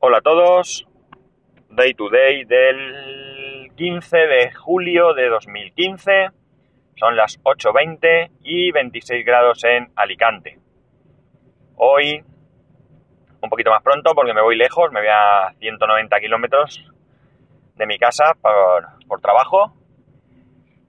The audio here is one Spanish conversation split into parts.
Hola a todos, Day to Day del 15 de julio de 2015, son las 8.20 y 26 grados en Alicante. Hoy un poquito más pronto porque me voy lejos, me voy a 190 kilómetros de mi casa por, por, trabajo.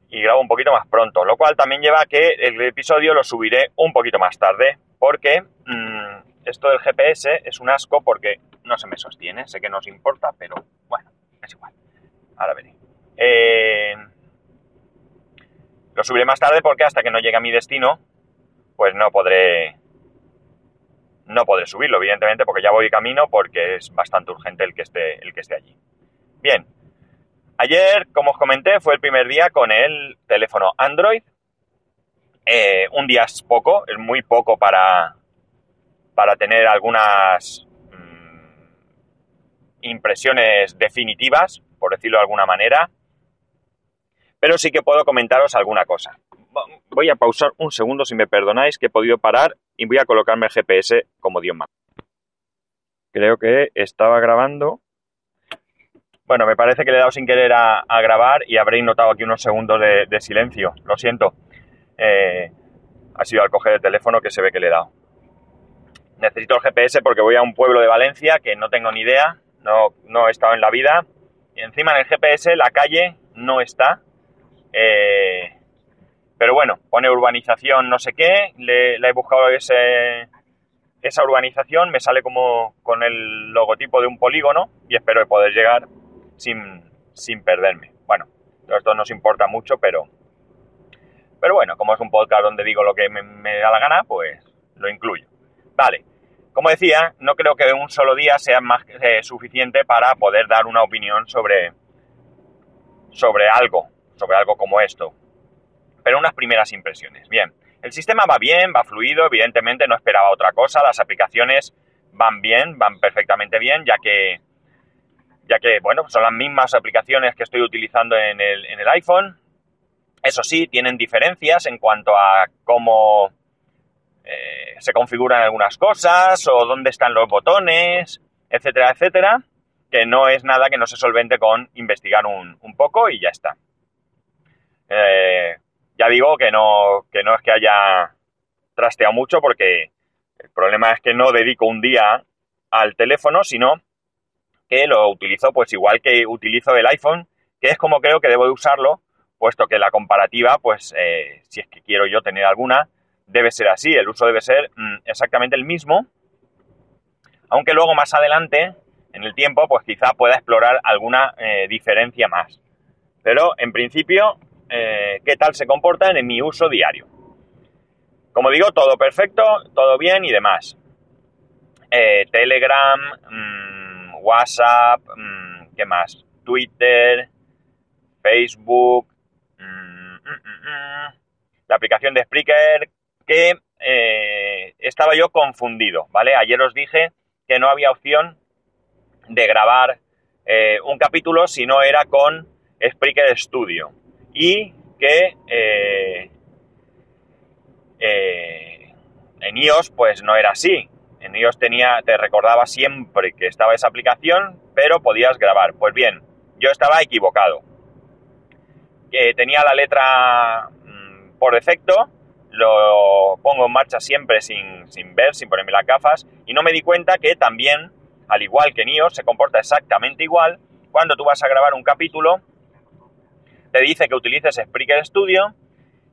Y grabo un poquito más pronto, lo cual también lleva a que el episodio lo subiré un poquito más tarde porque mmm, esto del GPS es un asco porque no se me sostiene, sé que no os importa, pero bueno, es igual. Ahora veré. Eh, lo subiré más tarde porque hasta que no llegue a mi destino, pues no podré no podré subirlo, evidentemente, porque ya voy camino porque es bastante urgente el que esté, el que esté allí. Bien. Ayer, como os comenté, fue el primer día con el teléfono Android. Eh, un día es poco, es muy poco para, para tener algunas impresiones definitivas, por decirlo de alguna manera. Pero sí que puedo comentaros alguna cosa. Voy a pausar un segundo si me perdonáis que he podido parar y voy a colocarme el GPS como Dios manda. Creo que estaba grabando. Bueno, me parece que le he dado sin querer a, grabar y habréis notado aquí unos segundos de, de silencio. Lo siento. Eh, ha sido al coger el teléfono que se ve que le he dado. Necesito el GPS porque voy a un pueblo de Valencia que no tengo ni idea, no, no he estado en la vida. Y encima en el GPS la calle no está. Eh, pero bueno, pone urbanización no sé qué, le, he buscado ese, esa urbanización, me sale como con el logotipo de un polígono y espero poder llegar sin, sin perderme. Bueno, esto nos importa mucho, pero, pero bueno, como es un podcast donde digo lo que me, me da la gana, pues lo incluyo. Vale, como decía, no creo que un solo día sea más eh, suficiente para poder dar una opinión sobre, sobre algo, sobre algo como esto. Pero unas primeras impresiones. Bien, el sistema va bien, va fluido, evidentemente no esperaba otra cosa, las aplicaciones van bien, van perfectamente bien, ya que, ya que bueno, son las mismas aplicaciones que estoy utilizando en el, en el iPhone. Eso sí, tienen diferencias en cuanto a cómo eh, se configuran algunas cosas o dónde están los botones, etcétera, etcétera, que no es nada que no se solvente con investigar un, poco y ya está. Eh, ya digo que no, que no es que haya trasteado mucho porque el problema es que no dedico un día al teléfono, sino que lo utilizo pues igual que utilizo el iPhone, que es como creo que debo de usarlo, puesto que la comparativa, pues eh, si es que quiero yo tener alguna, debe ser así, el uso debe ser mmm, exactamente el mismo, aunque luego más adelante, en el tiempo, pues quizá pueda explorar alguna eh, diferencia más. Pero en principio, eh, ¿qué tal se comportan en mi uso diario? Como digo, todo perfecto, todo bien y demás. Eh, Telegram, mmm, WhatsApp, mmm, ¿qué más? Twitter, Facebook, mm, mm, la aplicación de Spreaker, que eh, estaba yo confundido, ¿vale? Ayer os dije que no había opción de grabar eh, un capítulo si no era con Spreaker Studio y que eh, en iOS pues no era así. En iOS tenía, te recordaba siempre que estaba esa aplicación, pero podías grabar. Pues bien, yo estaba equivocado. Que tenía la letra mmm, por defecto, lo pongo en marcha siempre sin, sin, ver, sin ponerme las gafas, y no me di cuenta que también, al igual que NIO, se comporta exactamente igual. Cuando tú vas a grabar un capítulo, te dice que utilices Spreaker Studio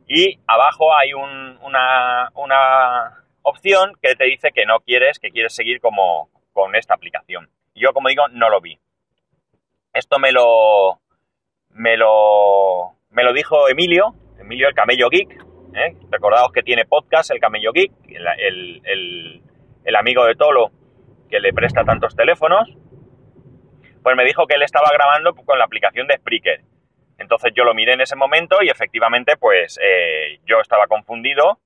y abajo hay un, una, una, opción que te dice que no quieres, que quieres seguir como con esta aplicación. Yo, como digo, no lo vi. Esto me lo, me lo, me lo dijo Emilio, Emilio el Camello Geek, ¿eh? Recordaos que tiene podcast, el Camello Geek, el, el, amigo de Tolo que le presta tantos teléfonos. Pues me dijo que él estaba grabando con la aplicación de Spreaker. Entonces yo lo miré en ese momento y efectivamente pues eh, yo estaba confundido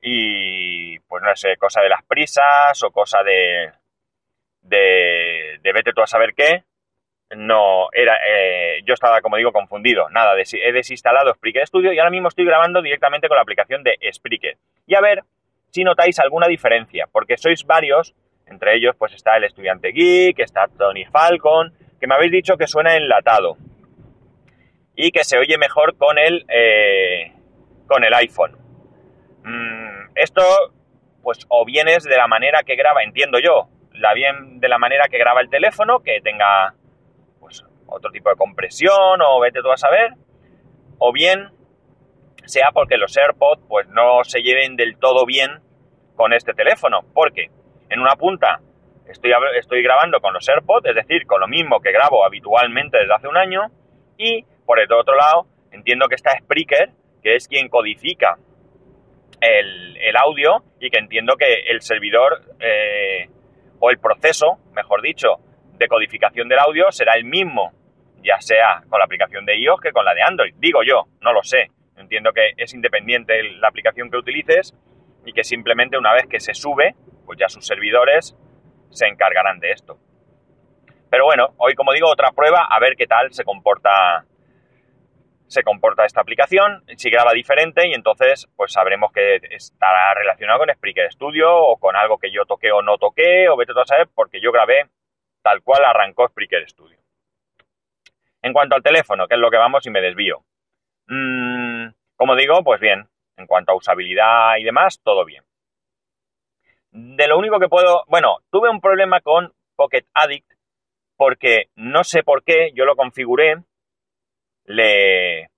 y pues no sé, cosa de las prisas o cosa de, de, de vete tú a saber qué, no era eh, yo estaba como digo confundido nada he desinstalado Spreaker Studio y ahora mismo estoy grabando directamente con la aplicación de Spreaker y a ver si notáis alguna diferencia porque sois varios Entre ellos pues está el estudiante geek, está Tony Falcon, que me habéis dicho que suena enlatado y que se oye mejor con el, eh, con el iPhone. Mm, esto pues o bien es de la manera que graba, entiendo yo, la bien de la manera que graba el teléfono, que tenga otro tipo de compresión o vete tú a saber, o bien sea porque los AirPods pues no se lleven del todo bien con este teléfono, porque en una punta estoy, estoy grabando con los AirPods, es decir, con lo mismo que grabo habitualmente desde hace un año, y por el otro lado entiendo que está Spreaker, que es quien codifica el, audio y que entiendo que el servidor eh, o el proceso, mejor dicho, de codificación del audio será el mismo, ya sea con la aplicación de iOS que con la de Android. Digo yo, no lo sé. Entiendo que es independiente la aplicación que utilices y que simplemente una vez que se sube, pues ya sus servidores se encargarán de esto. Pero bueno, hoy como digo, otra prueba a ver qué tal se comporta se comporta esta aplicación, si graba diferente y entonces pues sabremos que estará relacionado con Spreaker Studio o con algo que yo toqué o no toqué o vete a saber porque yo grabé tal cual arrancó Spreaker Studio. En cuanto al teléfono, que es lo que vamos y me desvío. Mm, como digo, pues bien, en cuanto a usabilidad y demás, todo bien. De lo único que puedo, bueno, tuve un problema con Pocket Addict porque no sé por qué, yo lo configuré le,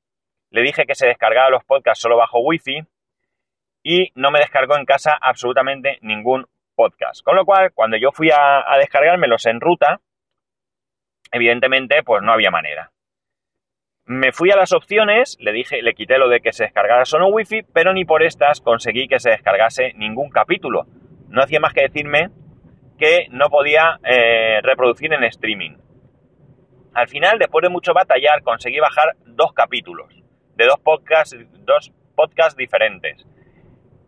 le dije que se descargara los podcasts solo bajo Wi-Fi y no me descargó en casa absolutamente ningún podcast. Con lo cual, cuando yo fui a, descargármelos en ruta, evidentemente, pues no había manera. Me fui a las opciones, le dije, le quité lo de que se descargara solo Wi-Fi, pero ni por estas conseguí que se descargase ningún capítulo. No hacía más que decirme que no podía eh, reproducir en streaming. Al final, después de mucho batallar, conseguí bajar dos capítulos de dos podcasts, dos podcasts diferentes.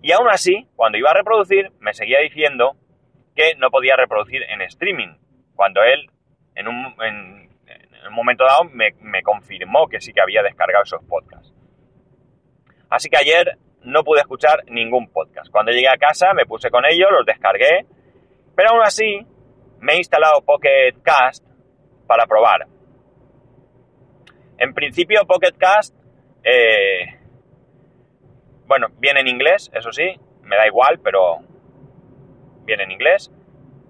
Y aún así, cuando iba a reproducir, me seguía diciendo que no podía reproducir en streaming, cuando él en un, momento dado me, me, confirmó que sí que había descargado esos podcasts. Así que ayer no pude escuchar ningún podcast. Cuando llegué a casa me puse con ellos, los descargué, pero aún así me he instalado Pocket Cast para probar. En principio, Pocket Cast, eh, bueno, viene en inglés, eso sí, me da igual, pero viene en inglés.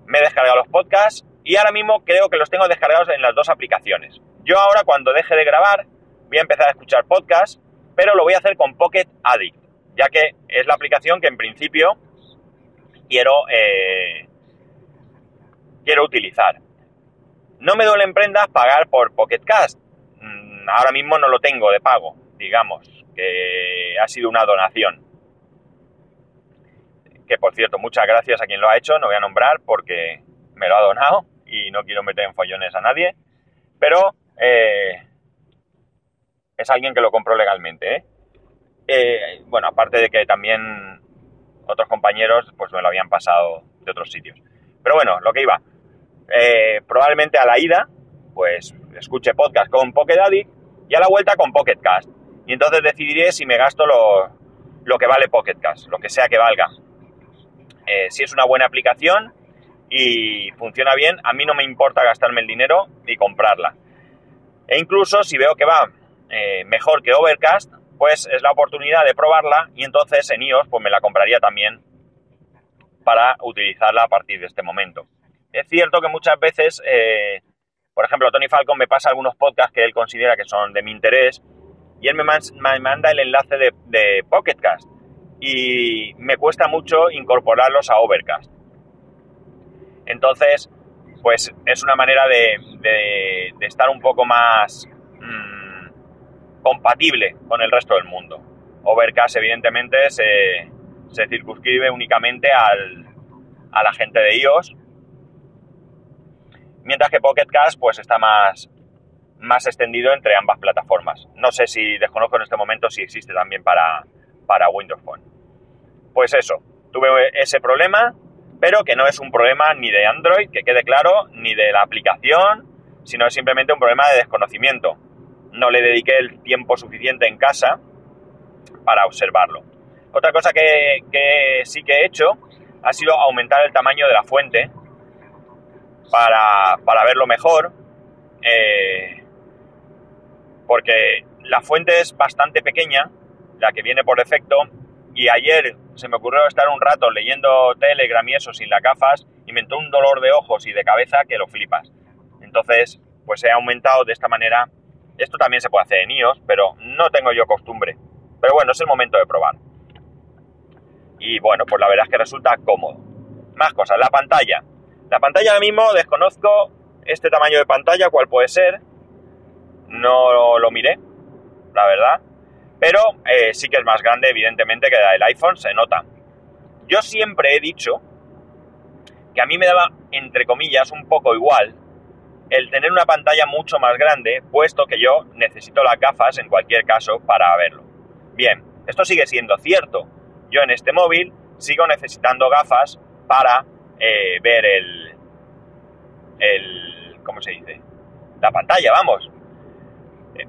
Me he descargado los podcasts y ahora mismo creo que los tengo descargados en las dos aplicaciones. Yo ahora cuando deje de grabar voy a empezar a escuchar podcasts, pero lo voy a hacer con Pocket Addict, ya que es la aplicación que en principio quiero, eh, quiero utilizar. No me duele en prendas pagar por Pocket Cast, ahora mismo no lo tengo de pago, digamos, que ha sido una donación. Que por cierto, muchas gracias a quien lo ha hecho, no voy a nombrar porque me lo ha donado y no quiero meter en follones a nadie, pero eh, es alguien que lo compró legalmente. ¿eh? Eh, bueno, aparte de que también otros compañeros pues me lo habían pasado de otros sitios. Pero bueno, lo que iba. probablemente a la ida, pues escuche podcast con Pocket y a la vuelta con Pocket Cast. Y entonces decidiré si me gasto lo, lo que vale Pocket Cast, lo que sea que valga. Eh, si es una buena aplicación y funciona bien, a mí no me importa gastarme el dinero y comprarla. E incluso si veo que va eh, mejor que Overcast, pues es la oportunidad de probarla y entonces en iOS pues me la compraría también para utilizarla a partir de este momento. Es cierto que muchas veces eh, por ejemplo, Tony Falcon me pasa algunos podcasts que él considera que son de mi interés y él me, manda el enlace de, Pocketcast y me cuesta mucho incorporarlos a Overcast. Entonces, pues es una manera de, estar un poco más mm, compatible con el resto del mundo. Overcast, evidentemente, se, circunscribe únicamente a la gente de iOS mientras que Pocket Cast pues está más, más extendido entre ambas plataformas. No sé si desconozco en este momento si existe también para, para Windows Phone. Pues eso, tuve ese problema, pero que no es un problema ni de Android, que quede claro, ni de la aplicación, sino es simplemente un problema de desconocimiento. No le dediqué el tiempo suficiente en casa para observarlo. Otra cosa que, que sí que he hecho ha sido aumentar el tamaño de la fuente para, para verlo mejor. eh, porque la fuente es bastante pequeña, la que viene por defecto, y ayer se me ocurrió estar un rato leyendo Telegram y eso sin las gafas y me entró un dolor de ojos y de cabeza que lo flipas. Entonces, pues he aumentado de esta manera. Esto también se puede hacer en iOS, pero no tengo yo costumbre. Pero bueno, es el momento de probar. Y bueno, pues la verdad es que resulta cómodo. Más cosas, la pantalla. La pantalla ahora mismo desconozco este tamaño de pantalla, cuál puede ser. No lo miré, la verdad. Pero eh, sí que es más grande, evidentemente, que del iPhone, se nota. Yo siempre he dicho que a mí me daba, entre comillas, un poco igual el tener una pantalla mucho más grande, puesto que yo necesito las gafas en cualquier caso para verlo. Bien, esto sigue siendo cierto. Yo en este móvil sigo necesitando gafas para eh, ver el, el... ¿cómo se dice? La pantalla, vamos.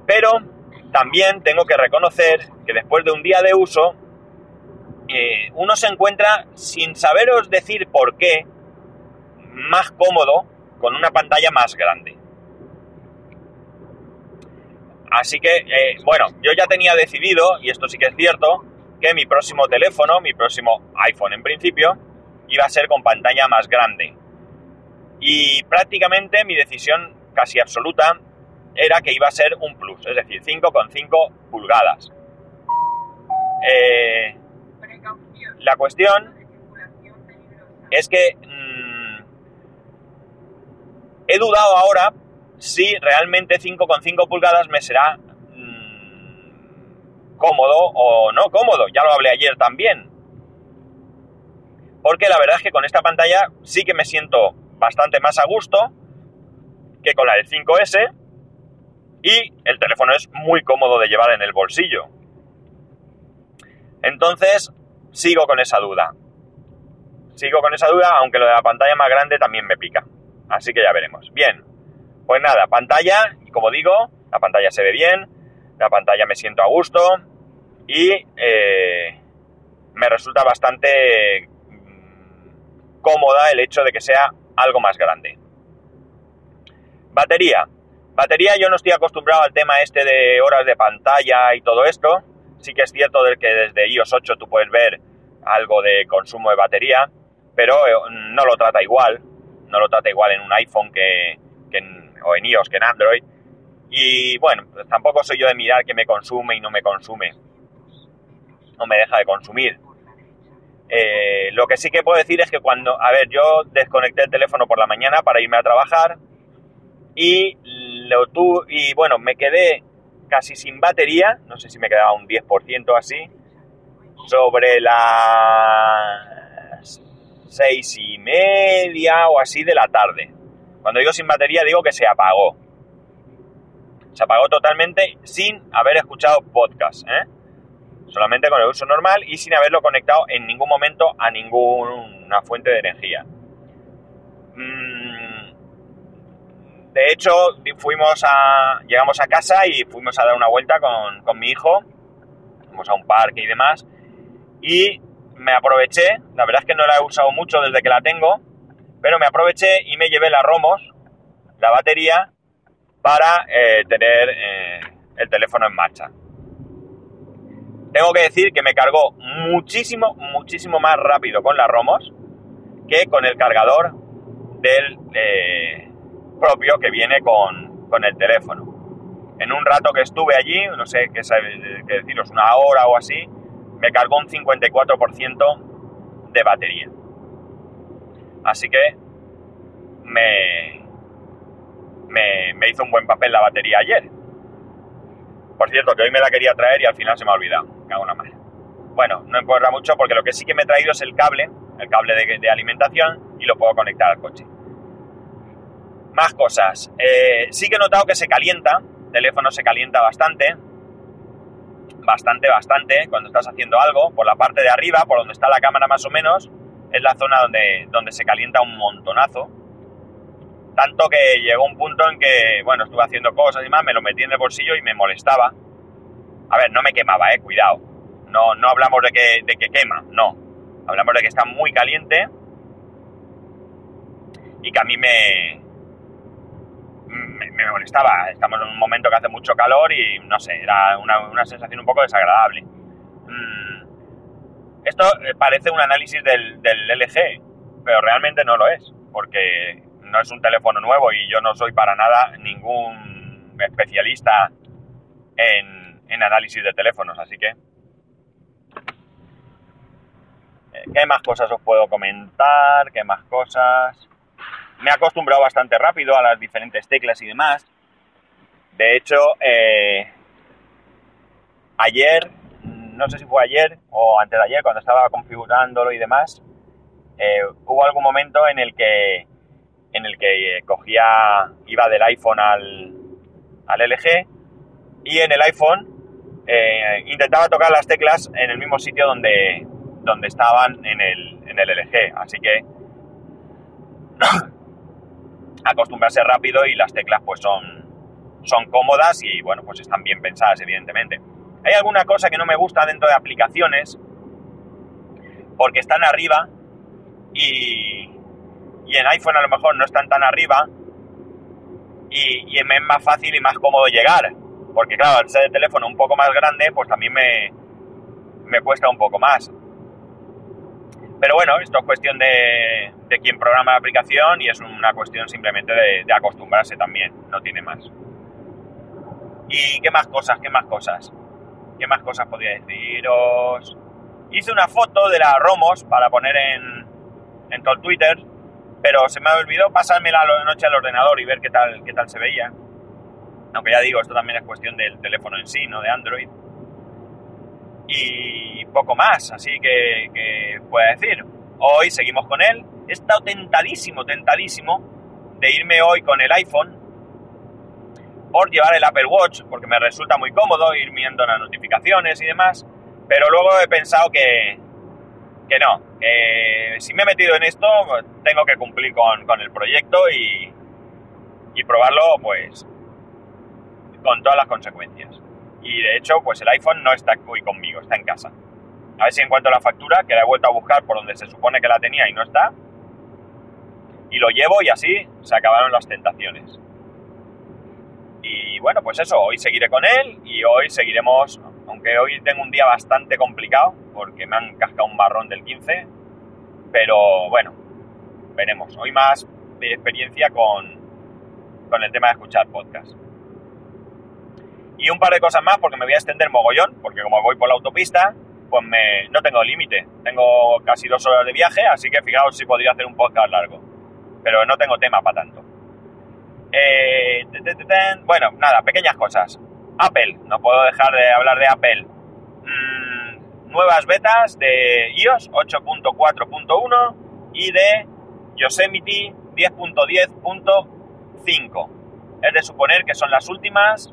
Pero también tengo que reconocer que después de un día de uso, eh, uno se encuentra, sin saberos decir por qué, más cómodo con una pantalla más grande. Así que, eh, bueno, yo ya tenía decidido, y esto sí que es cierto, que mi próximo teléfono, mi próximo iPhone en principio, iba a ser con pantalla más grande. Y prácticamente mi decisión casi absoluta era que iba a ser un plus, es decir, 5,5 pulgadas. Eh, la cuestión es que mmm, he dudado ahora si realmente 5,5 pulgadas me será mmm, cómodo o no cómodo. Ya lo hablé ayer también. Porque la verdad es que con esta pantalla sí que me siento bastante más a gusto que con la del 5S y el teléfono es muy cómodo de llevar en el bolsillo. Entonces, sigo con esa duda. Sigo con esa duda, aunque lo de la pantalla más grande también me pica. Así que ya veremos. Bien, pues nada, pantalla, como digo, la pantalla se ve bien, la pantalla me siento a gusto y eh, me resulta bastante cómoda el hecho de que sea algo más grande. Batería. Batería yo no estoy acostumbrado al tema este de horas de pantalla y todo esto. Sí que es cierto de que desde iOS 8 tú puedes ver algo de consumo de batería, pero no lo trata igual. No lo trata igual en un iPhone que, que en, o en iOS que en Android. Y bueno, pues tampoco soy yo de mirar que me consume y no me consume. No me deja de consumir. Eh, lo que sí que puedo decir es que cuando, a ver, yo desconecté el teléfono por la mañana para irme a trabajar y lo y bueno, me quedé casi sin batería, no sé si me quedaba un 10% así, sobre las seis y media o así de la tarde. Cuando digo sin batería digo que se apagó. Se apagó totalmente sin haber escuchado podcast, ¿eh? solamente con el uso normal y sin haberlo conectado en ningún momento a ninguna fuente de energía. Mm, de hecho, fuimos a. llegamos a casa y fuimos a dar una vuelta con, con, mi hijo. Fuimos a un parque y demás. Y me aproveché, la verdad es que no la he usado mucho desde que la tengo, pero me aproveché y me llevé la Romos, la batería, para eh, tener eh, el teléfono en marcha. Tengo que decir que me cargó muchísimo, muchísimo más rápido con la Romos que con el cargador del eh, propio que viene con, con, el teléfono. En un rato que estuve allí, no sé qué, qué deciros, una hora o así, me cargó un 54% de batería. Así que me, me, hizo un buen papel la batería ayer. Por cierto, que hoy me la quería traer y al final se me ha olvidado. Me hago una mala. Bueno, no importa mucho porque lo que sí que me he traído es el cable, el cable de, de alimentación y lo puedo conectar al coche. Más cosas. Eh, sí que he notado que se calienta, el teléfono se calienta bastante, bastante, bastante, cuando estás haciendo algo, por la parte de arriba, por donde está la cámara más o menos, es la zona donde, donde se calienta un montonazo. Tanto que llegó un punto en que, bueno, estuve haciendo cosas y más, me lo metí en el bolsillo y me molestaba. A ver, no me quemaba, eh, cuidado. No, no hablamos de que, de que quema, no. Hablamos de que está muy caliente y que a mí me, me, molestaba. Estamos en un momento que hace mucho calor y no sé, era una, sensación un poco desagradable. Mm, esto eh, parece un análisis del, del LG, pero realmente no lo es, porque no es un teléfono nuevo y yo no soy para nada ningún especialista en, en análisis de teléfonos, así que... Eh, ¿Qué más cosas os puedo comentar? ¿Qué más cosas? me he acostumbrado bastante rápido a las diferentes teclas y demás. De hecho, eh, ayer, no sé si fue ayer o antes de ayer, cuando estaba configurándolo y demás, eh, hubo algún momento en el que en el que cogía, iba del iPhone al, al LG y en el iPhone eh, intentaba tocar las teclas en el mismo sitio donde, donde estaban en el, en el LG. Así que acostumbrarse rápido y las teclas pues son, son cómodas y bueno, pues están bien pensadas, evidentemente. Hay alguna cosa que no me gusta dentro de aplicaciones porque están arriba y, y en iPhone a lo mejor no están tan arriba y, es más fácil y más cómodo llegar. Porque claro, al ser el teléfono un poco más grande, pues también me, me cuesta un poco más. Pero bueno, esto es cuestión de, de quien programa la aplicación y es una cuestión simplemente de, acostumbrarse también, no tiene más. ¿Y qué más cosas? ¿Qué más cosas? ¿Qué más cosas podría deciros? Hice una foto de la Romos para poner en, todo el Twitter, pero se me olvidó pasármela la noche al ordenador y ver qué tal, qué tal se veía. Aunque ya digo, esto también es cuestión del teléfono en sí, no de Android y poco más, así que, que pueda decir. Hoy seguimos con él. He estado tentadísimo, tentadísimo de irme hoy con el iPhone por llevar el Apple Watch, porque me resulta muy cómodo ir viendo las notificaciones y demás, pero luego he pensado que, que no, que si me he metido en esto, tengo que cumplir con, con el proyecto y, y probarlo pues con todas las consecuencias y de hecho pues el iPhone no está hoy conmigo, está en casa. A ver si encuentro la factura, que la he vuelto a buscar por donde se supone que la tenía y no está. Y lo llevo y así se acabaron las tentaciones. Y bueno, pues eso, hoy seguiré con él y hoy seguiremos, aunque hoy tengo un día bastante complicado porque me han cascado un barrón del 15, pero bueno, veremos. Hoy más de experiencia con, con el tema de escuchar podcast. Y un par de cosas más porque me voy a extender mogollón, porque como voy por la autopista, pues me, no tengo límite. Tengo casi dos horas de viaje, así que fijaos si podría hacer un podcast largo. Pero no tengo tema para tanto. Eh, bueno, nada, pequeñas cosas. Apple, no puedo dejar de hablar de Apple. Mm, nuevas betas de iOS 8.4.1 y de Yosemite 10.10.5. Es de suponer que son las últimas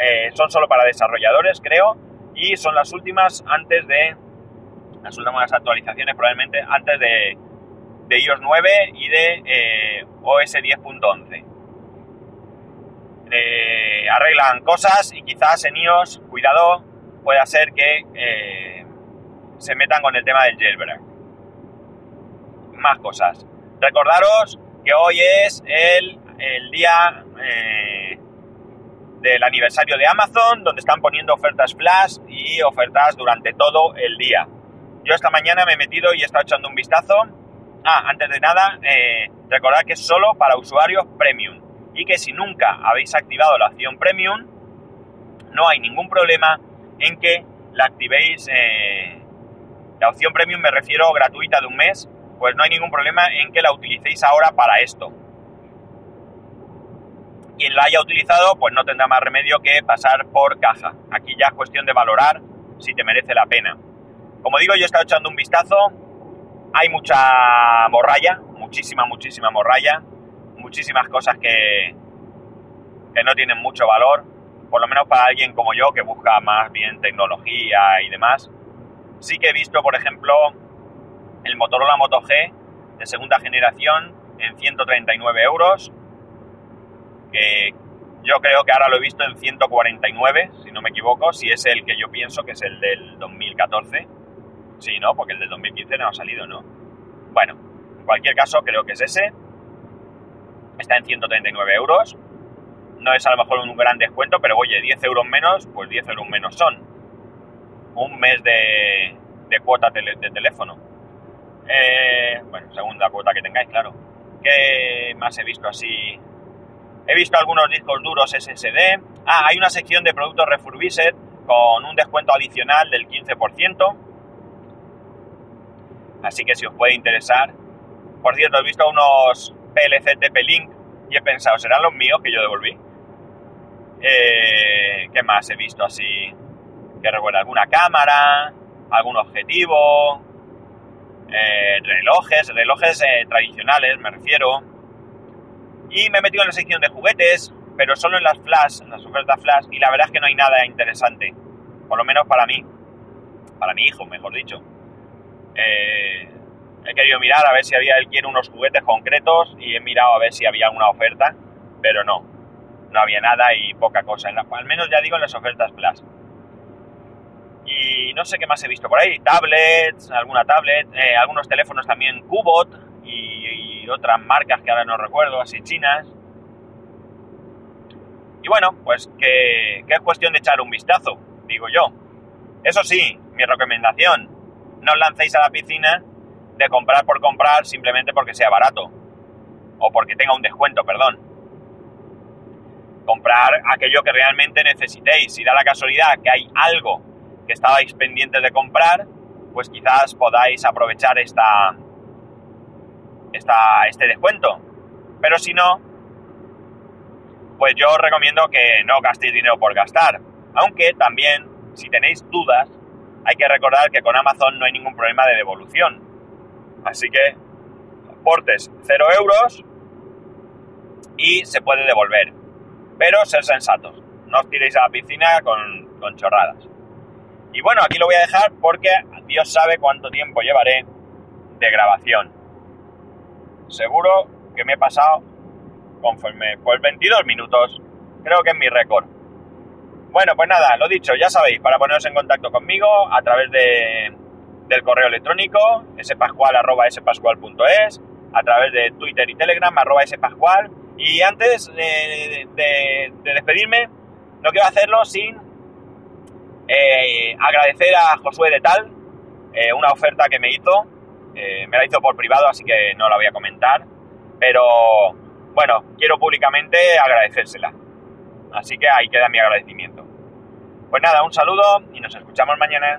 eh, son solo para desarrolladores, creo, y son las últimas antes de las últimas actualizaciones probablemente antes de, de iOS 9 y de eh, OS 10.11. Eh, arreglan cosas y quizás en iOS, cuidado, pueda ser que se metan con el tema del jailbreak. Más cosas. Recordaros que hoy es el, el día del aniversario de Amazon, donde están poniendo ofertas flash y ofertas durante todo el día. Yo esta mañana me he metido y he estado echando un vistazo. Ah, antes de nada, eh, recordad que es solo para usuarios premium y que si nunca habéis activado la opción premium, no hay ningún problema en que la activéis. Eh, la opción premium me refiero gratuita de un mes, pues no hay ningún problema en que la utilicéis ahora para esto quien la haya utilizado pues no tendrá más remedio que pasar por caja. Aquí ya es cuestión de valorar si te merece la pena. Como digo, yo he estado echando un vistazo, hay mucha morralla, muchísima, muchísima morralla, muchísimas cosas que, que no tienen mucho valor, por lo menos para alguien como yo que busca más bien tecnología y demás. Sí que he visto, por ejemplo, el Motorola Moto G de segunda generación en 139 euros, que yo creo que ahora lo he visto en 149, si no me equivoco, si es el que yo pienso que es el del 2014. Sí, ¿no? Porque el del 2015 no ha salido, ¿no? Bueno, en cualquier caso creo que es ese. Está en 139 euros. No es a lo mejor un gran descuento, pero oye, 10 euros menos, pues 10 euros menos son. Un mes de, de cuota de teléfono. Eh, bueno, según la cuota que tengáis, claro. ¿Qué más he visto así? He visto algunos discos duros SSD. Ah, hay una sección de productos refurbished con un descuento adicional del 15%. Así que si os puede interesar. Por cierto, he visto unos PLC TP-Link y he pensado, ¿serán los míos que yo devolví? Eh, ¿Qué más he visto así? Que recuerda alguna cámara, algún objetivo, eh, relojes, relojes eh, tradicionales, me refiero. Y me he metido en la sección de juguetes, pero solo en las flash, en las ofertas flash, y la verdad es que no hay nada interesante. Por lo menos para mí. Para mi hijo, mejor dicho. Eh, he querido mirar a ver si había, él quiere unos juguetes concretos y he mirado a ver si había una oferta, pero no. No había nada y poca cosa. En al menos ya digo en las ofertas flash. Y no sé qué más he visto por ahí. Tablets, alguna tablet, eh, algunos teléfonos también Cubot y, otras marcas que ahora no recuerdo, así chinas. Y bueno, pues que, que es cuestión de echar un vistazo, digo yo. Eso sí, mi recomendación, no os lancéis a la piscina de comprar por comprar simplemente porque sea barato. O porque tenga un descuento, perdón. Comprar aquello que realmente necesitéis. Si da la casualidad que hay algo que estabais pendientes de comprar, pues quizás podáis aprovechar esta, esta, este descuento. Pero si no, pues yo os recomiendo que no gastéis dinero por gastar. Aunque también, si tenéis dudas, hay que recordar que con Amazon no hay ningún problema de devolución. Así que portes 0 euros y se puede devolver. Pero ser sensatos. No os tiréis a la piscina con, con chorradas. Y bueno, aquí lo voy a dejar porque Dios sabe cuánto tiempo llevaré de grabación. Seguro que me he pasado conforme pues 22 minutos. Creo que es mi récord. Bueno, pues nada, lo dicho, ya sabéis, para poneros en contacto conmigo a través de, del correo electrónico spascual arroba spascual.es, a través de Twitter y Telegram arroba spascual. Y antes de, de despedirme, no quiero hacerlo sin eh, agradecer a Josué de Tal eh, una oferta que me hizo. Eh, me la hizo por privado, así que no la voy a comentar. Pero bueno, quiero públicamente agradecérsela. Así que ahí queda mi agradecimiento. Pues nada, un saludo y nos escuchamos mañana.